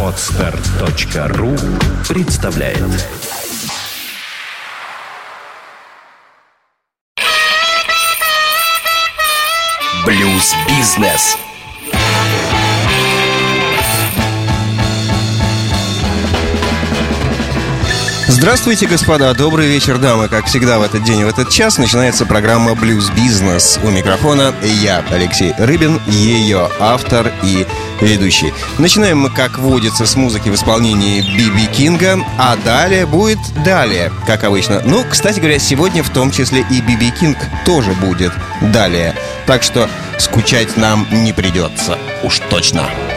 Отстар.ру представляет. Блюз-бизнес Здравствуйте, господа. Добрый вечер, дамы. Как всегда в этот день и в этот час начинается программа «Блюз Бизнес». У микрофона я, Алексей Рыбин, ее автор и ведущий. Начинаем мы, как водится, с музыки в исполнении Биби Кинга, а далее будет далее, как обычно. Ну, кстати говоря, сегодня в том числе и Биби Кинг тоже будет далее. Так что скучать нам не придется. Уж точно. I've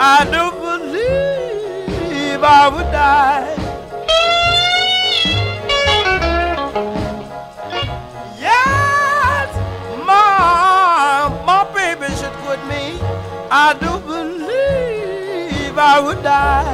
I do believe I would die. Yes, my my baby should quit me. I do believe I would die.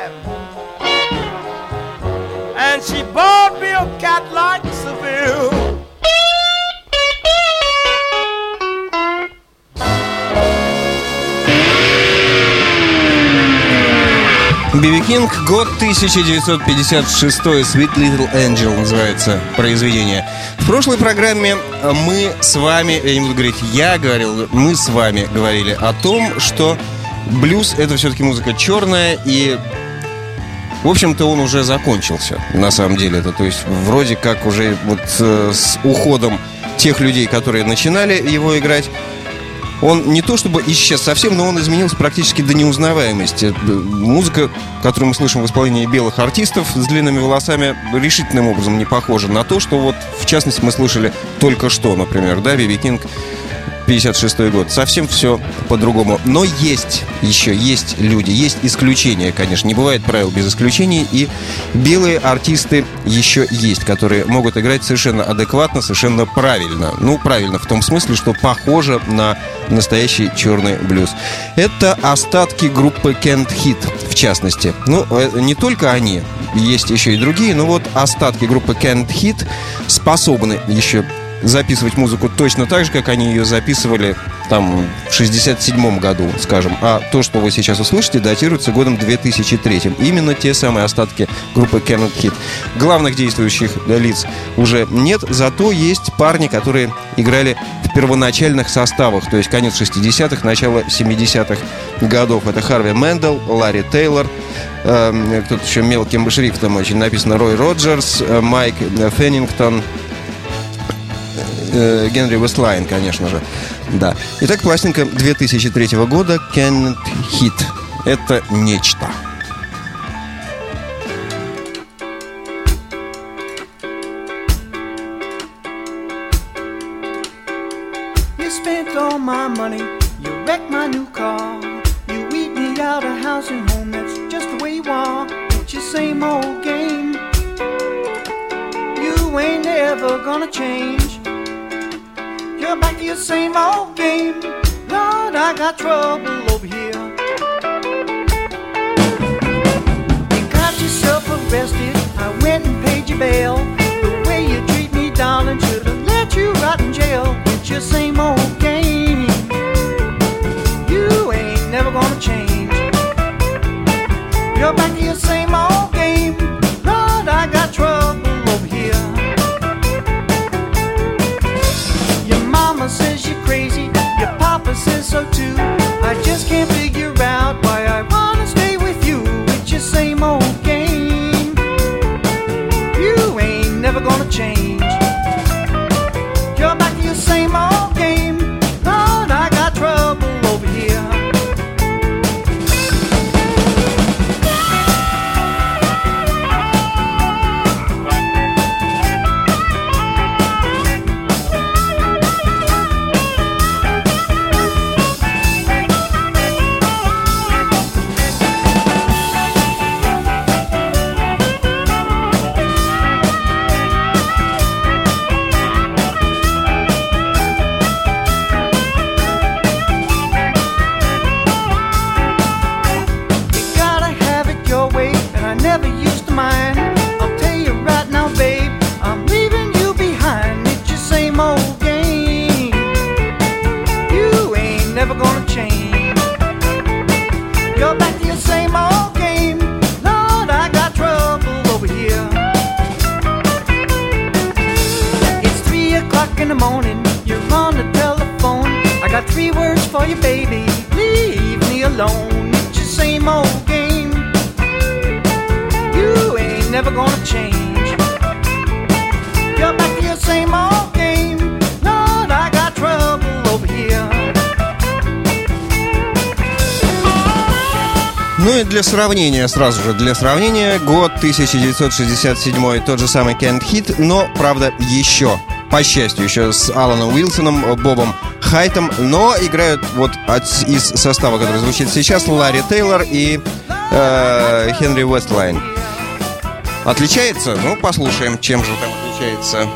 Time. And she bought me a cat like Seville. Биби Кинг, год 1956, Sweet Little Angel называется произведение. В прошлой программе мы с вами, я не буду говорить я говорил, мы с вами говорили о том, что блюз это все-таки музыка черная и в общем-то, он уже закончился, на самом деле. Это, то есть, вроде как уже вот э, с уходом тех людей, которые начинали его играть, он не то чтобы исчез совсем, но он изменился практически до неузнаваемости. Музыка, которую мы слышим в исполнении белых артистов с длинными волосами, решительным образом не похожа на то, что вот, в частности, мы слышали только что, например, да, Биби Кинг 56 год. Совсем все по-другому. Но есть еще, есть люди, есть исключения, конечно. Не бывает правил без исключений. И белые артисты еще есть, которые могут играть совершенно адекватно, совершенно правильно. Ну, правильно в том смысле, что похоже на настоящий черный блюз. Это остатки группы Kent Hit, в частности. Ну, э, не только они, есть еще и другие, но вот остатки группы Kent Hit способны еще записывать музыку точно так же, как они ее записывали там в 67 году, скажем. А то, что вы сейчас услышите, датируется годом 2003. Именно те самые остатки группы Cannot Hit. Главных действующих лиц уже нет, зато есть парни, которые играли в первоначальных составах, то есть конец 60-х, начало 70-х годов. Это Харви Мендел, Ларри Тейлор, эм, кто-то еще мелким шрифтом очень написано Рой Роджерс, э, Майк Феннингтон, э, Генри Вестлайн, конечно же. Да. Итак, пластинка 2003 года «Can't Hit». Это нечто. trouble. сравнения сразу же. Для сравнения, год 1967, тот же самый Can't Hit, но, правда, еще по счастью, еще с Аланом Уилсоном, Бобом Хайтом, но играют вот от, из состава, который звучит сейчас, Ларри Тейлор и э, Хенри Уэстлайн. Отличается? Ну, послушаем, чем же там отличается.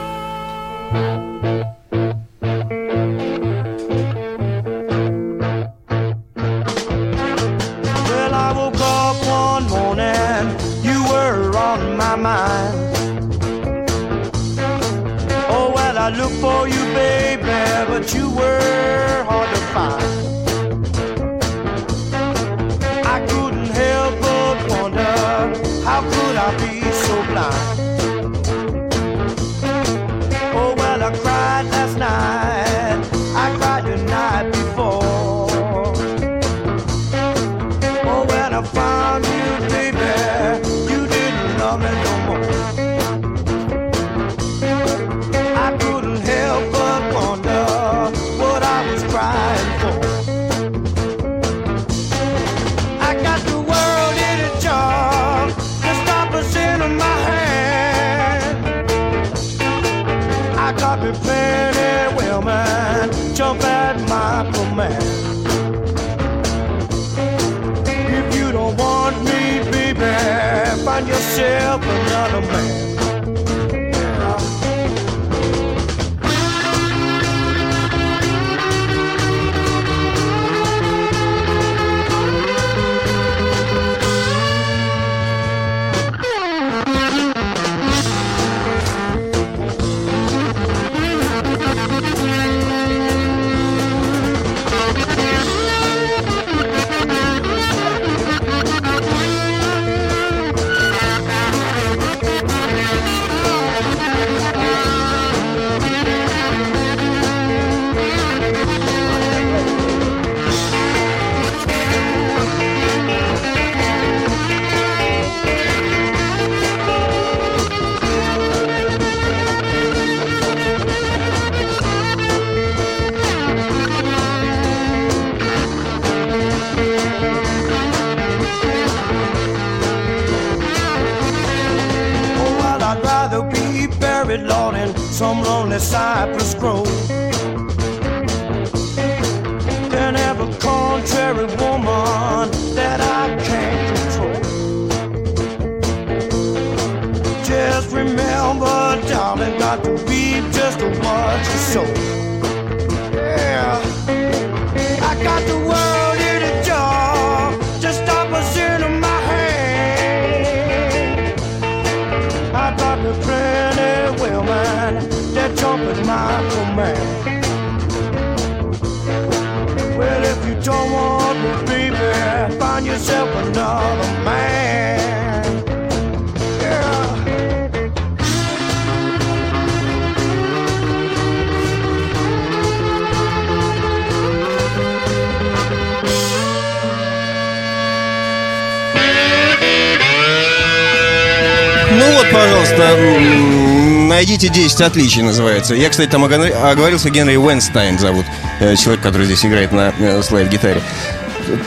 10 отличий называется. Я, кстати, там оговор- оговорился Генри Уэнстайн зовут, э, человек, который здесь играет на э, слайд-гитаре.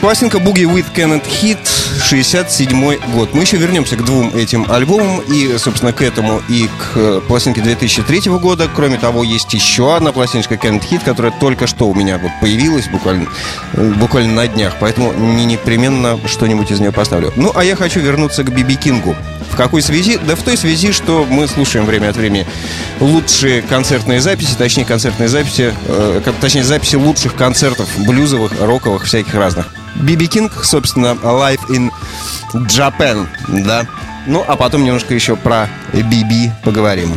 Пластинка Boogie with Cannot Hit, 67 год. Мы еще вернемся к двум этим альбомам и, собственно, к этому и к э, пластинке 2003 года. Кроме того, есть еще одна пластиночка Cannot Hit, которая только что у меня вот появилась буквально, э, буквально на днях. Поэтому не непременно что-нибудь из нее поставлю. Ну, а я хочу вернуться к Биби Кингу. В какой связи? Да в той связи, что мы слушаем время от времени лучшие концертные записи, точнее концертные записи, э, точнее записи лучших концертов блюзовых, роковых, всяких разных. Биби Кинг, собственно, Live in Japan, да. Ну, а потом немножко еще про Биби поговорим.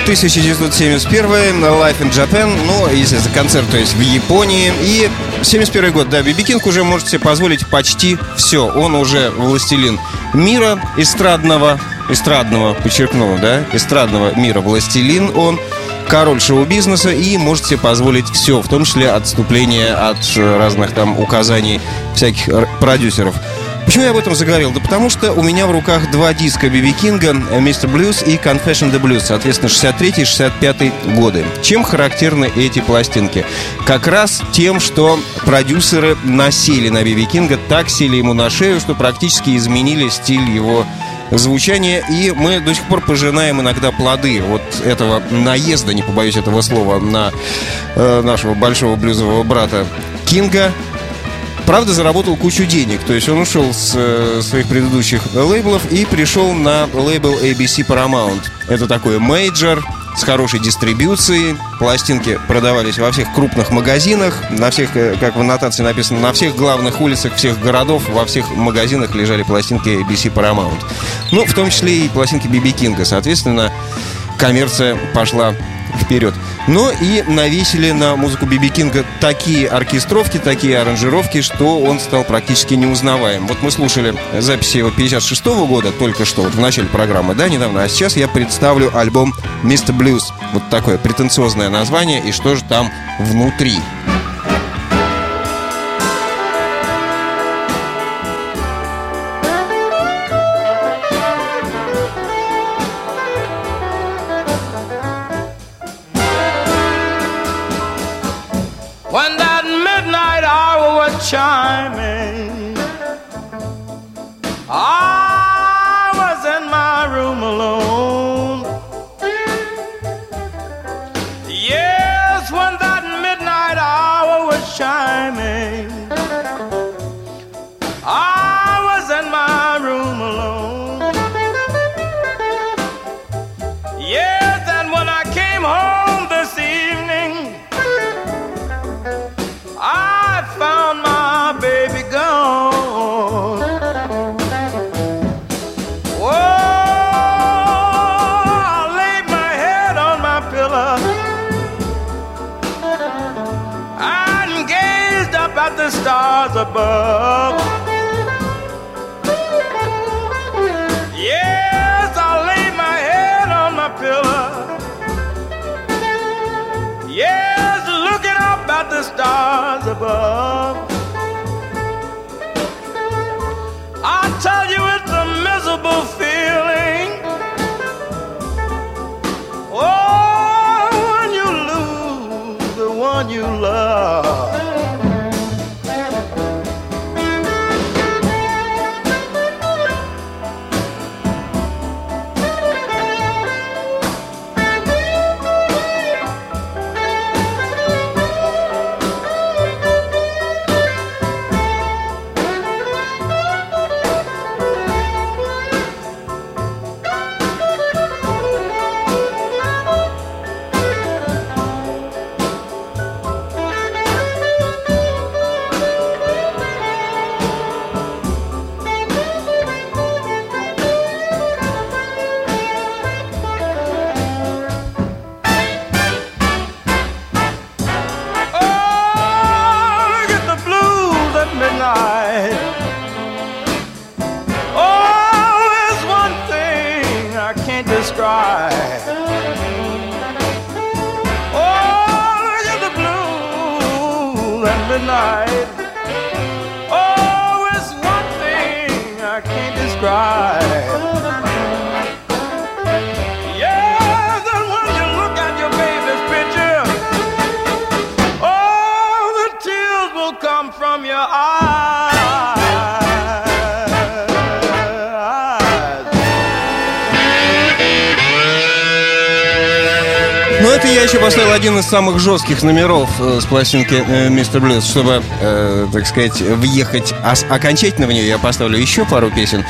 Год 1971, Life in Japan, ну, если за концерт, то есть в Японии. И 71 год, да, Биби Кинг уже может себе позволить почти все. Он уже властелин мира эстрадного, эстрадного, подчеркну, да, эстрадного мира властелин он король шоу-бизнеса и может себе позволить все, в том числе отступление от разных там указаний всяких продюсеров. Почему я об этом заговорил? Да потому что у меня в руках два диска Биби Кинга, Мистер Блюз и Confession the Blues, соответственно, 63 и 65 годы. Чем характерны эти пластинки? Как раз тем, что продюсеры насели на Биби Кинга, так сели ему на шею, что практически изменили стиль его звучания, и мы до сих пор пожинаем иногда плоды вот этого наезда, не побоюсь этого слова, на э, нашего большого блюзового брата Кинга, Правда, заработал кучу денег. То есть он ушел с э, своих предыдущих лейблов и пришел на лейбл ABC Paramount. Это такой мейджор с хорошей дистрибьюцией. Пластинки продавались во всех крупных магазинах, на всех, э, как в аннотации написано, на всех главных улицах всех городов, во всех магазинах лежали пластинки ABC Paramount. Ну, в том числе и пластинки Биби Кинга. Соответственно, коммерция пошла вперед. Но и навесили на музыку Биби Кинга такие оркестровки, такие аранжировки, что он стал практически неузнаваем. Вот мы слушали записи его 56 -го года, только что, вот в начале программы, да, недавно, а сейчас я представлю альбом «Мистер Блюз». Вот такое претенциозное название, и что же там внутри. cry. Oh, look at the blue and midnight. Еще поставил один из самых жестких номеров э, с пластинки э, Мистер Блюз, чтобы, э, так сказать, въехать окончательно в нее. Я поставлю еще пару песен.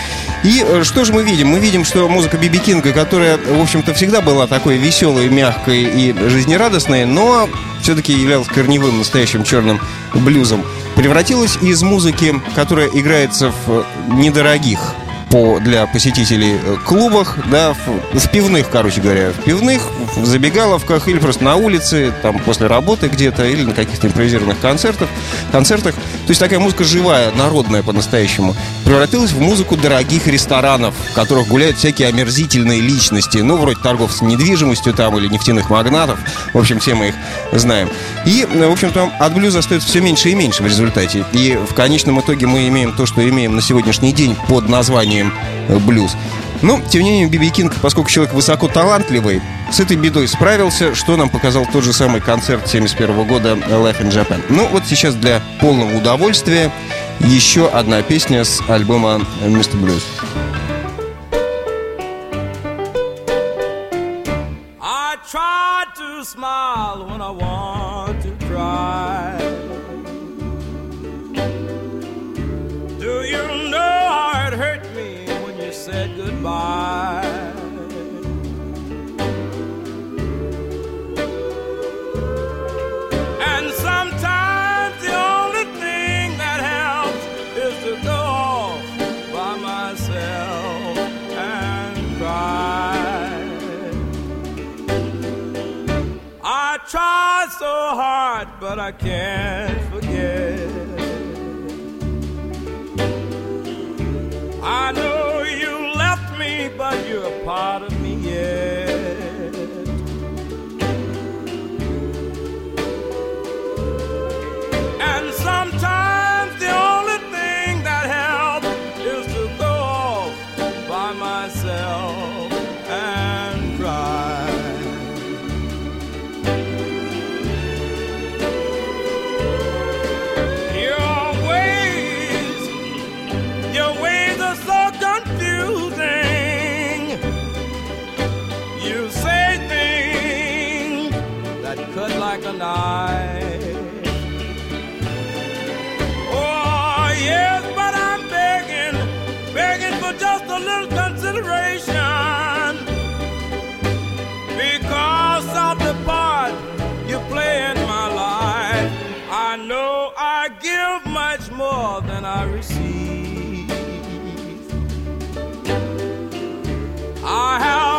И э, что же мы видим? Мы видим, что музыка Биби Кинга, которая, в общем-то, всегда была такой веселой, мягкой и жизнерадостной, но все-таки являлась корневым, настоящим черным блюзом, превратилась из музыки, которая играется в недорогих по, для посетителей э, клубах, да, в, в пивных, короче говоря, в пивных, в забегаловках или просто на улице, там, после работы где-то, или на каких-то импровизированных концертах, концертах. То есть такая музыка живая, народная по-настоящему, превратилась в музыку дорогих ресторанов, в которых гуляют всякие омерзительные личности, ну, вроде торговцев недвижимостью там или нефтяных магнатов, в общем, все мы их знаем. И, э, в общем-то, от блюза остается все меньше и меньше в результате. И в конечном итоге мы имеем то, что имеем на сегодняшний день под названием э, блюз. Но, тем не менее, Биби Кинг, поскольку человек высоко талантливый, с этой бедой справился, что нам показал тот же самый концерт 71 года Life in Japan. Ну, вот сейчас для полного удовольствия еще одна песня с альбома Mr. Blues. I try to smile when I goodbye? And sometimes the only thing that helps is to go off by myself and cry. I try so hard, but I can't I know I give much more than I receive. I have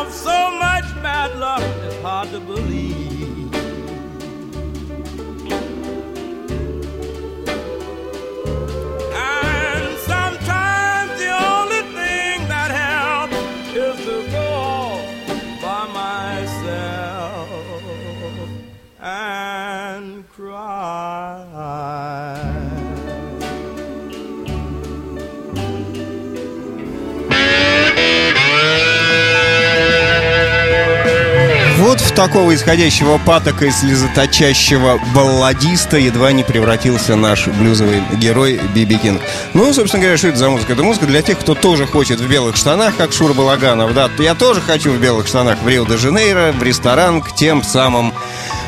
такого исходящего патока и слезоточащего балладиста едва не превратился наш блюзовый герой Биби Кинг. Ну, собственно говоря, что это за музыка? Это музыка для тех, кто тоже хочет в белых штанах, как Шур Балаганов. Да, я тоже хочу в белых штанах в Рио-де-Жанейро, в ресторан к тем самым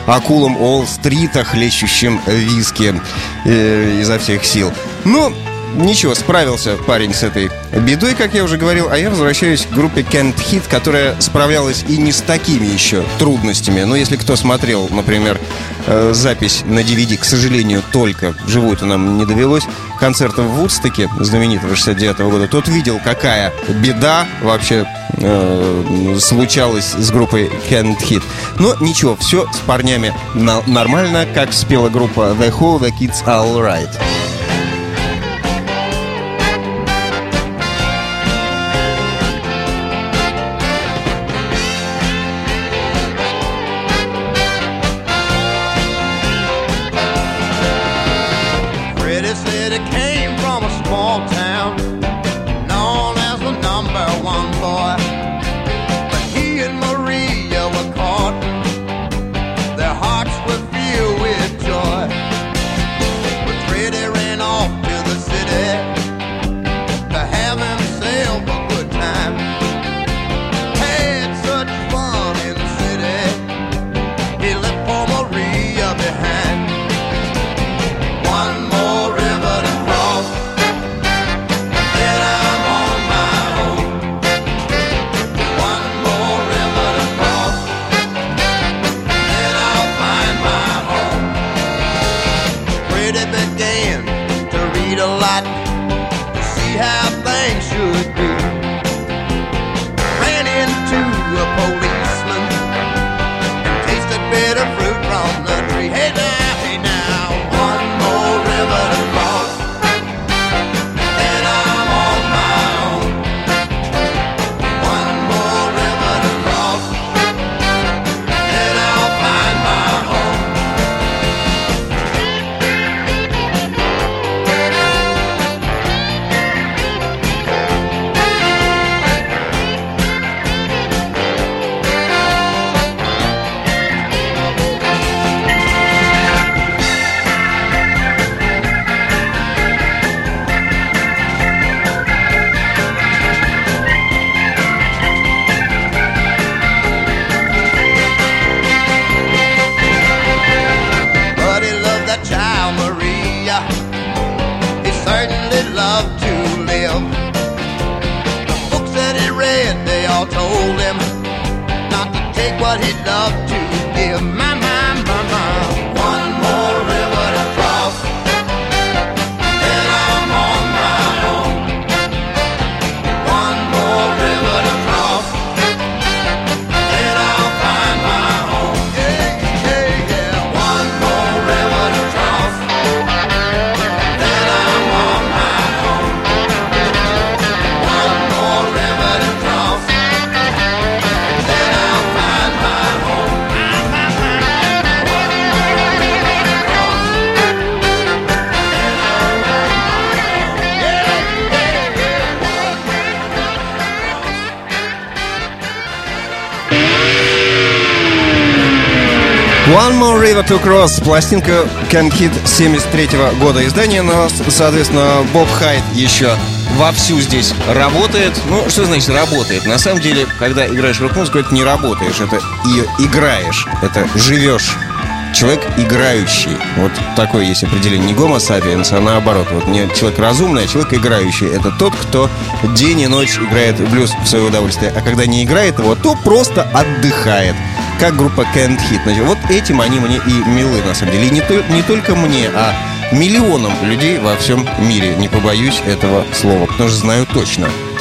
акулам Уолл-стрита, хлещущим виски э, изо всех сил. Ну, Ничего, справился парень с этой бедой, как я уже говорил, а я возвращаюсь к группе Kent Hit, которая справлялась и не с такими еще трудностями. Но если кто смотрел, например, э, запись на DVD, к сожалению, только вживую-то нам не довелось, концерта в Вудстоке, знаменитого 69 года, тот видел, какая беда вообще э, случалась с группой Kent Hit. Но ничего, все с парнями нормально, как спела группа The Who, The Kids Are Alright. River to Cross, пластинка Can Hit 73 -го года издания, но, соответственно, Боб Хайт еще вовсю здесь работает. Ну, что значит работает? На самом деле, когда играешь рок-музыку, это не работаешь, это ее играешь, это живешь. Человек играющий. Вот такое есть определение. Не гомо сапиенс, а наоборот. Вот не человек разумный, а человек играющий. Это тот, кто день и ночь играет блюз в свое удовольствие. А когда не играет его, то просто отдыхает как группа Can't Hit. Значит, вот этим они мне и милы, на самом деле. И не, то, не только мне, а миллионам людей во всем мире. Не побоюсь этого слова, потому что знаю точно –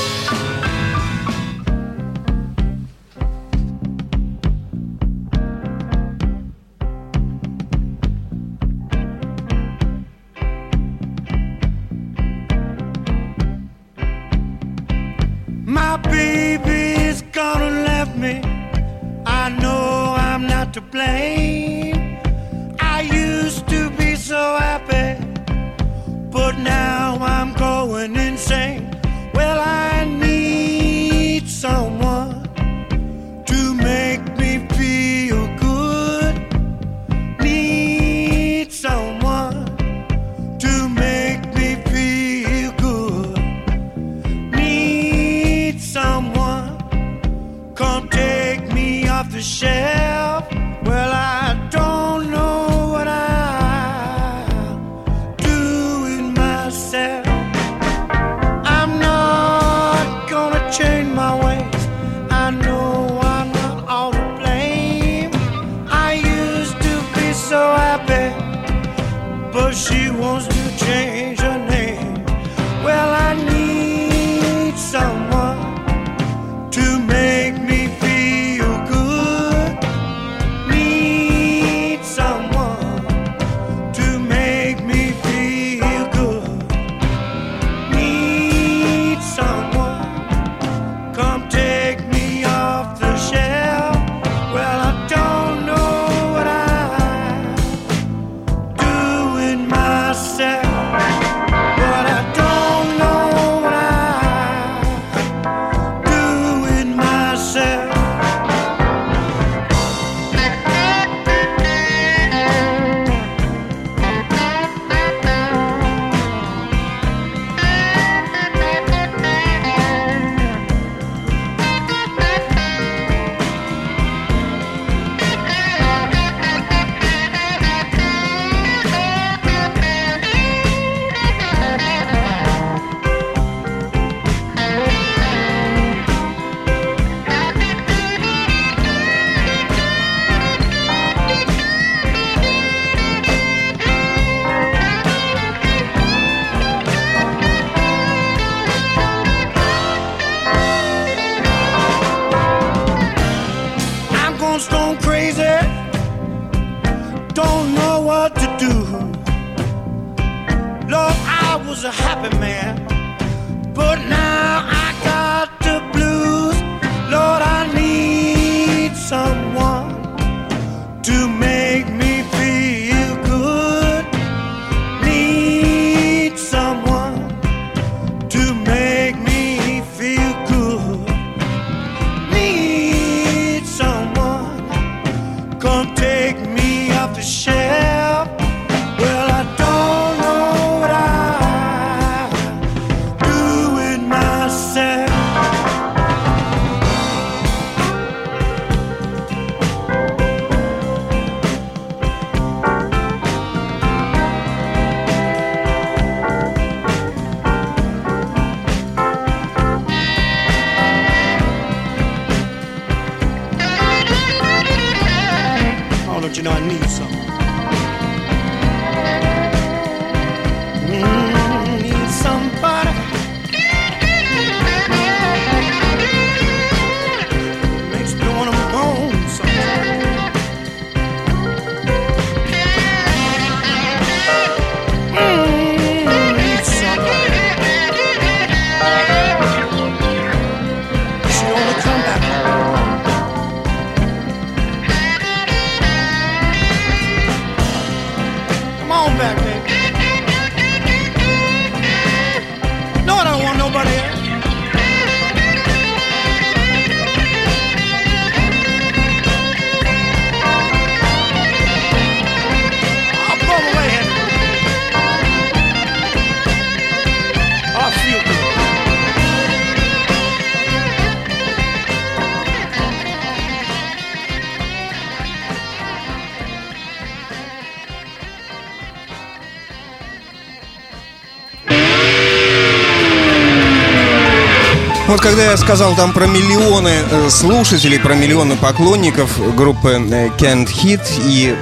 когда я сказал там про миллионы э, слушателей, про миллионы поклонников группы э, Can't Hit и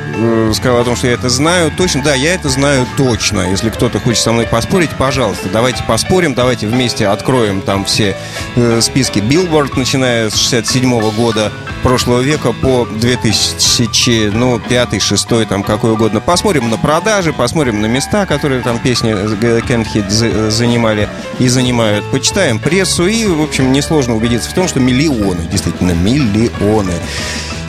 сказал о том, что я это знаю, точно, да, я это знаю точно. Если кто-то хочет со мной поспорить, пожалуйста, давайте поспорим, давайте вместе откроем там все э, списки Billboard, начиная с 67 года прошлого века по 2000, ну, 5 6 там какой угодно. Посмотрим на продажи, посмотрим на места, которые там песни э, Can't Hit за- занимали и занимают. Почитаем прессу и, в общем, несложно убедиться в том, что миллионы, действительно, миллионы.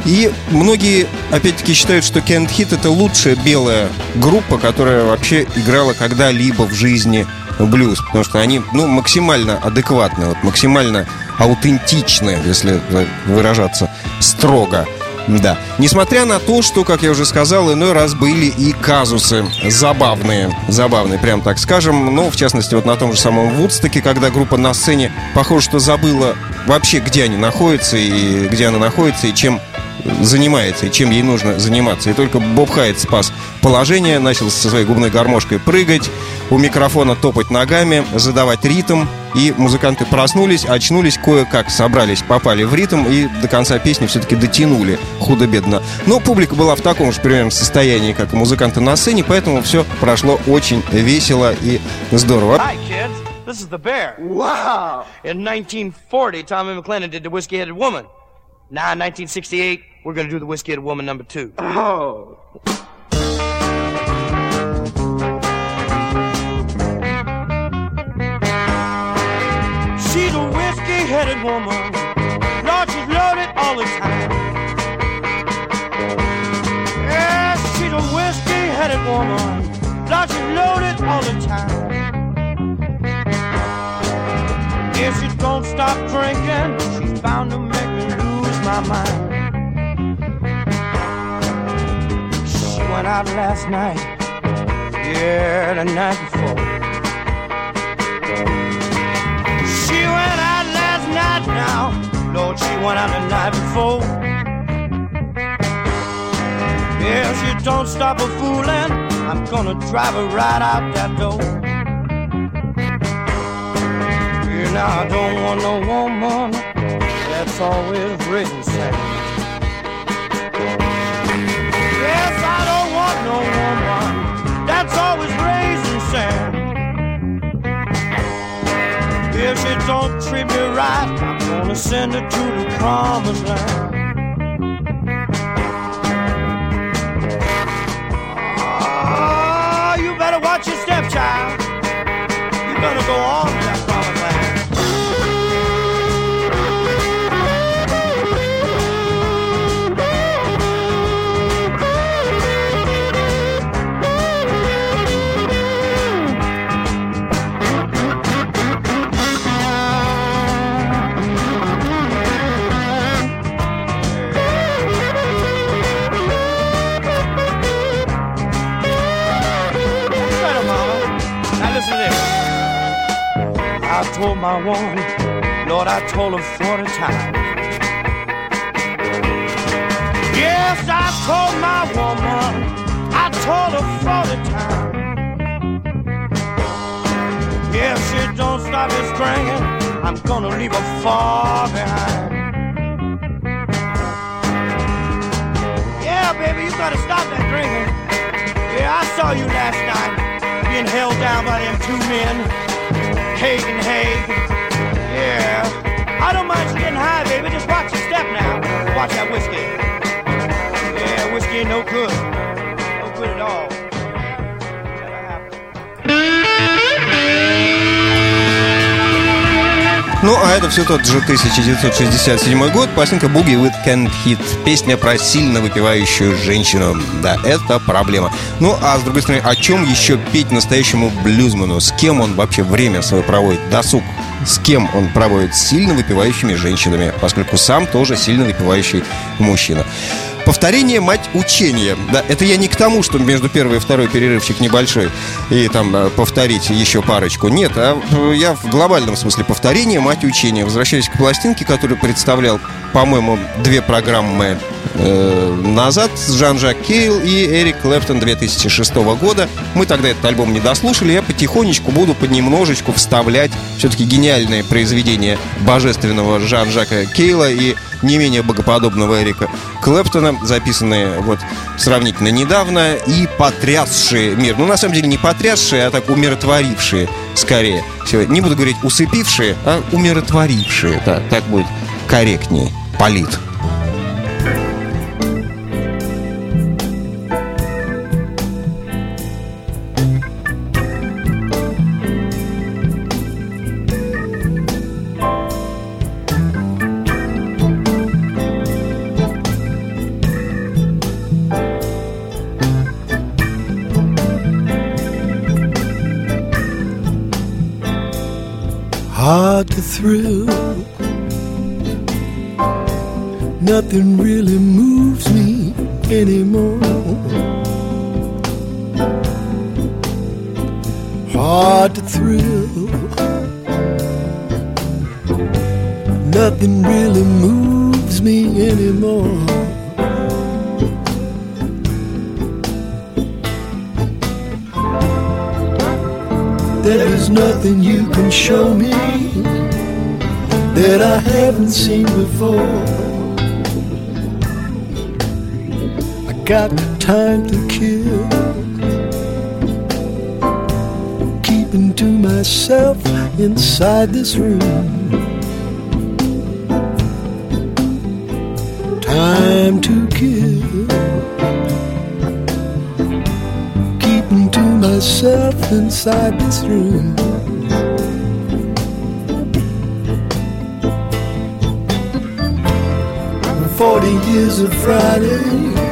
И многие, опять-таки, считают, что Can't Hit это лучшая белая группа, которая вообще играла когда-либо в жизни блюз, потому что они, ну, максимально адекватны, вот, максимально аутентичны, если выражаться строго. Да. Несмотря на то, что, как я уже сказал, иной раз были и казусы забавные. Забавные, прям так скажем. Ну, в частности, вот на том же самом Вудстоке, когда группа на сцене, похоже, что забыла вообще, где они находятся, и где она находится, и чем занимается, и чем ей нужно заниматься. И только Боб Хайт спас положение, начал со своей губной гармошкой прыгать, у микрофона топать ногами, задавать ритм. И музыканты проснулись, очнулись, кое-как собрались, попали в ритм и до конца песни все-таки дотянули худо-бедно. Но публика была в таком же примерно состоянии, как и музыканты на сцене, поэтому все прошло очень весело и здорово. Hi, kids. This is the Bear. Wow. In 1940, Tommy McLennan did the Whiskey Headed Woman. In 1968, we're going to do the Whiskey Headed Woman number two. Oh. She's a whiskey headed woman. Lord, she's loaded all the time. Yeah, she's a whiskey headed woman. Lord, she's loaded all the time. If she don't stop drinking, she's bound to make my mind. She went out last night. Yeah, the night before. She went out last night now. Lord, she went out the night before. If she don't stop her fooling, I'm gonna drive her right out that door. Yeah, now I don't want no woman always raising sand. Yes, I don't want no woman that's always raising sand. If she don't treat me right, I'm gonna send her to the promised land. Ah, you better watch your step, child. You better go on My woman, Lord, I told her 40 times. Yes, I told my woman, I told her 40 times. If she don't stop this drinking, I'm gonna leave her far behind. Yeah, baby, you gotta stop that drinking. Yeah, I saw you last night being held down by them two men, Haig. Yeah. I don't mind you getting high, baby. Just watch your step now. Watch that whiskey. Yeah, whiskey ain't no good. No good at all. Ну, а это все тот же 1967 год, пластинка Boogie with Can't Hit. Песня про сильно выпивающую женщину. Да, это проблема. Ну, а с другой стороны, о чем еще петь настоящему блюзману? С кем он вообще время свое проводит? Досуг. С кем он проводит? Сильно выпивающими женщинами, поскольку сам тоже сильно выпивающий мужчина. Повторение – мать учения. Да, это я не к тому, что между первой и второй перерывчик небольшой, и там э, повторить еще парочку. Нет, а э, я в глобальном смысле повторение – мать учения. Возвращаясь к пластинке, которую представлял, по-моему, две программы э, назад Жан-Жак Кейл и Эрик Клэптон 2006 года. Мы тогда этот альбом не дослушали, я потихонечку буду понемножечку вставлять все-таки гениальные произведения божественного Жан-Жака Кейла и не менее богоподобного Эрика Клэптона, записанные вот сравнительно недавно и потрясшие мир. Ну, на самом деле, не потрясшие, а так умиротворившие, скорее. всего. Не буду говорить усыпившие, а умиротворившие. Да, так будет корректнее. Полит. To thrill. Nothing really moves me anymore. Hard to thrill. Nothing really moves me anymore. There is nothing you can show me that I haven't seen before. I got time to kill, keeping to myself inside this room. Time to kill. keeping to myself inside this room. 40 years of Friday.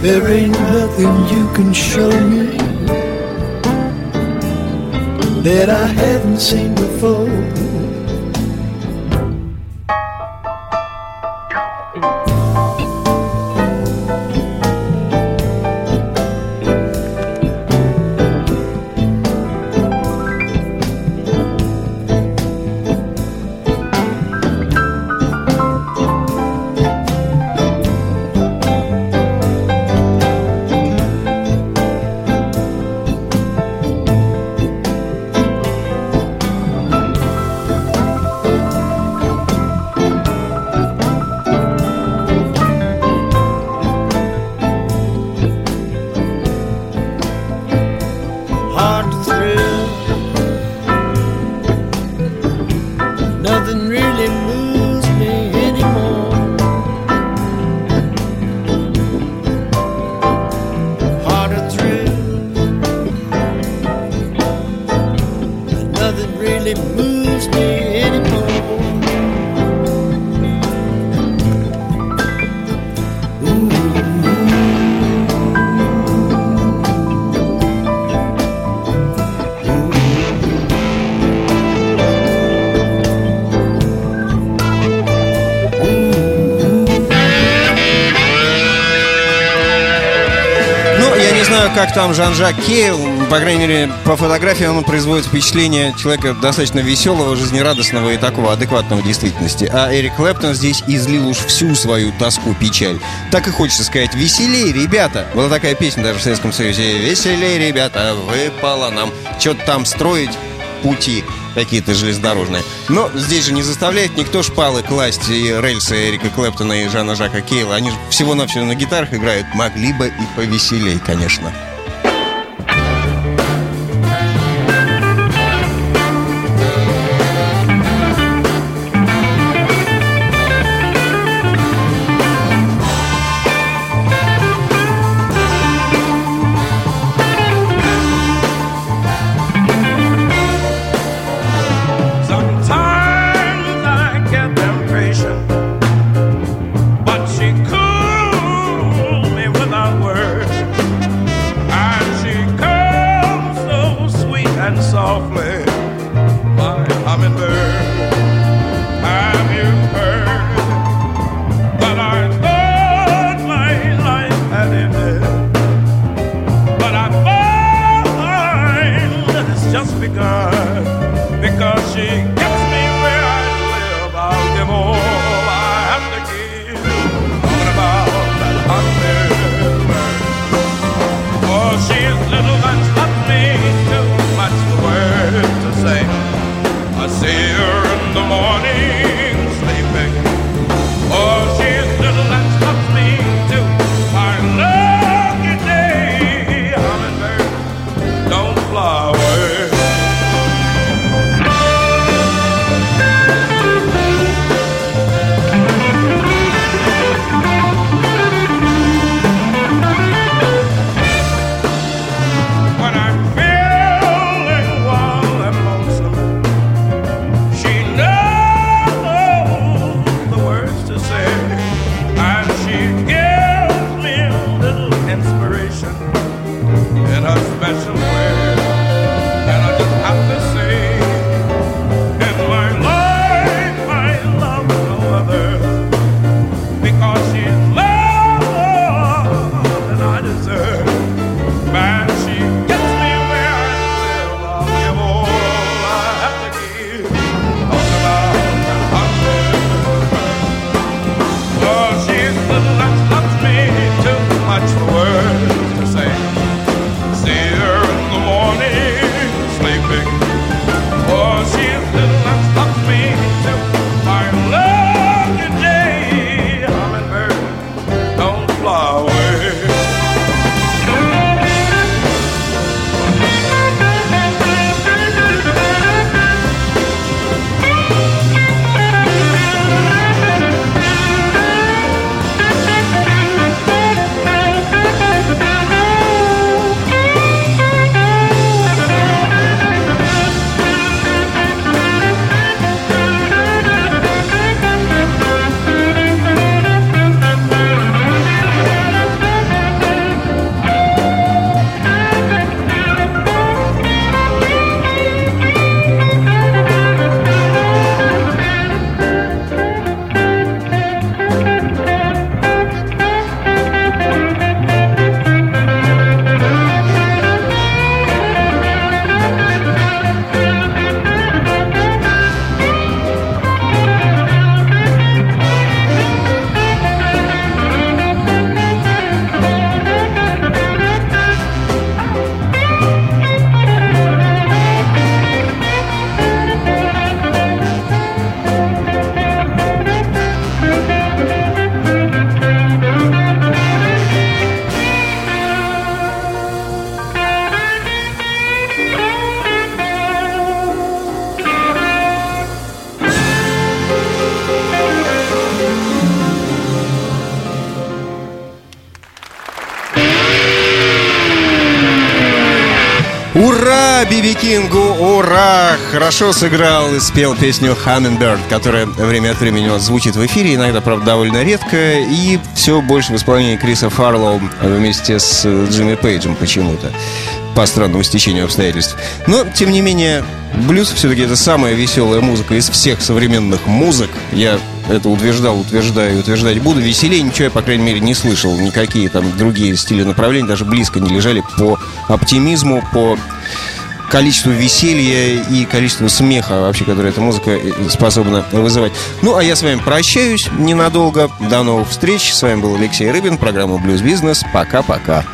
There ain't nothing you can show me that I haven't seen before. Как там Жан-Жак Кейл, по крайней мере, по фотографии он производит впечатление человека достаточно веселого, жизнерадостного и такого адекватного в действительности. А Эрик Клэптон здесь излил уж всю свою тоску, печаль. Так и хочется сказать, веселей, ребята. Была такая песня даже в Советском Союзе. Веселей, ребята, выпало нам что-то там строить пути какие-то железнодорожные. Но здесь же не заставляет никто шпалы класть и рельсы Эрика Клэптона и Жана Жака Кейла. Они же всего-навсего на гитарах играют. Могли бы и повеселей, конечно. Мингу, ура! Хорошо сыграл и спел песню Hummingbird, которая время от времени у нас звучит в эфире, иногда, правда, довольно редко, и все больше в исполнении Криса Фарлоу вместе с э, Джимми Пейджем почему-то по странному стечению обстоятельств. Но, тем не менее, блюз все-таки это самая веселая музыка из всех современных музык. Я это утверждал, утверждаю и утверждать буду. Веселее ничего я, по крайней мере, не слышал. Никакие там другие стили направления даже близко не лежали по оптимизму, по количество веселья и количество смеха вообще, которое эта музыка э, способна вызывать. Ну, а я с вами прощаюсь ненадолго. До новых встреч. С вами был Алексей Рыбин, программа «Блюз Бизнес». Пока-пока.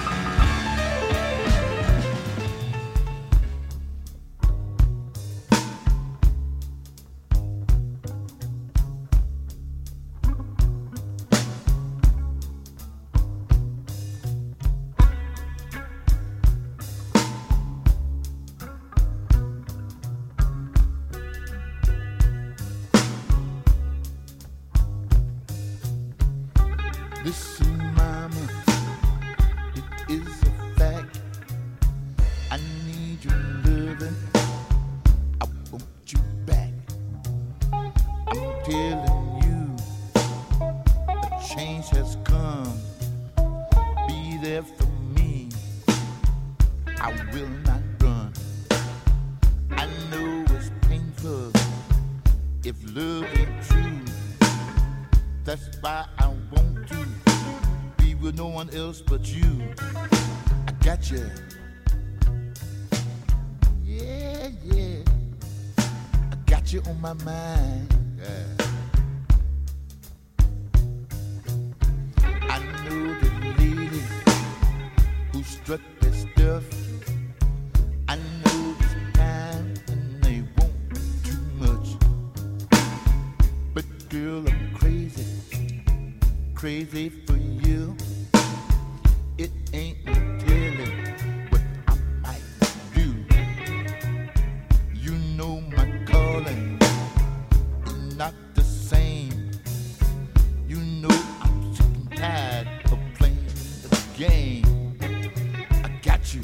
game. I got you.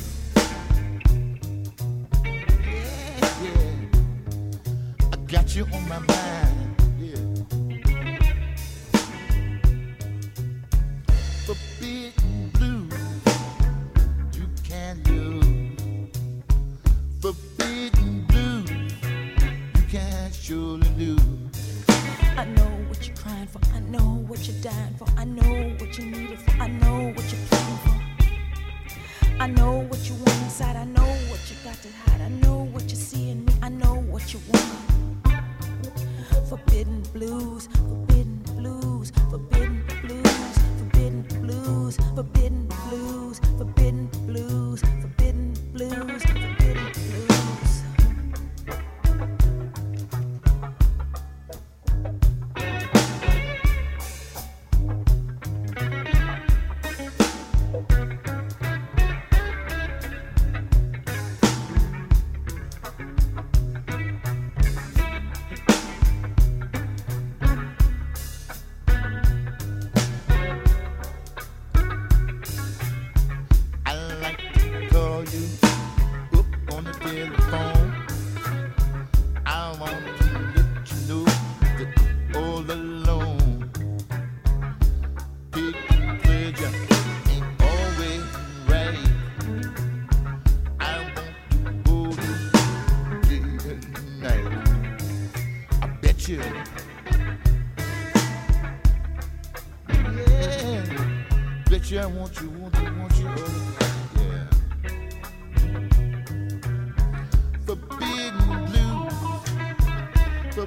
Yeah, yeah. I got you on my mind. you. Yeah. Bet you I want you, want you, want you. Oh, yeah. forbidden big blues. The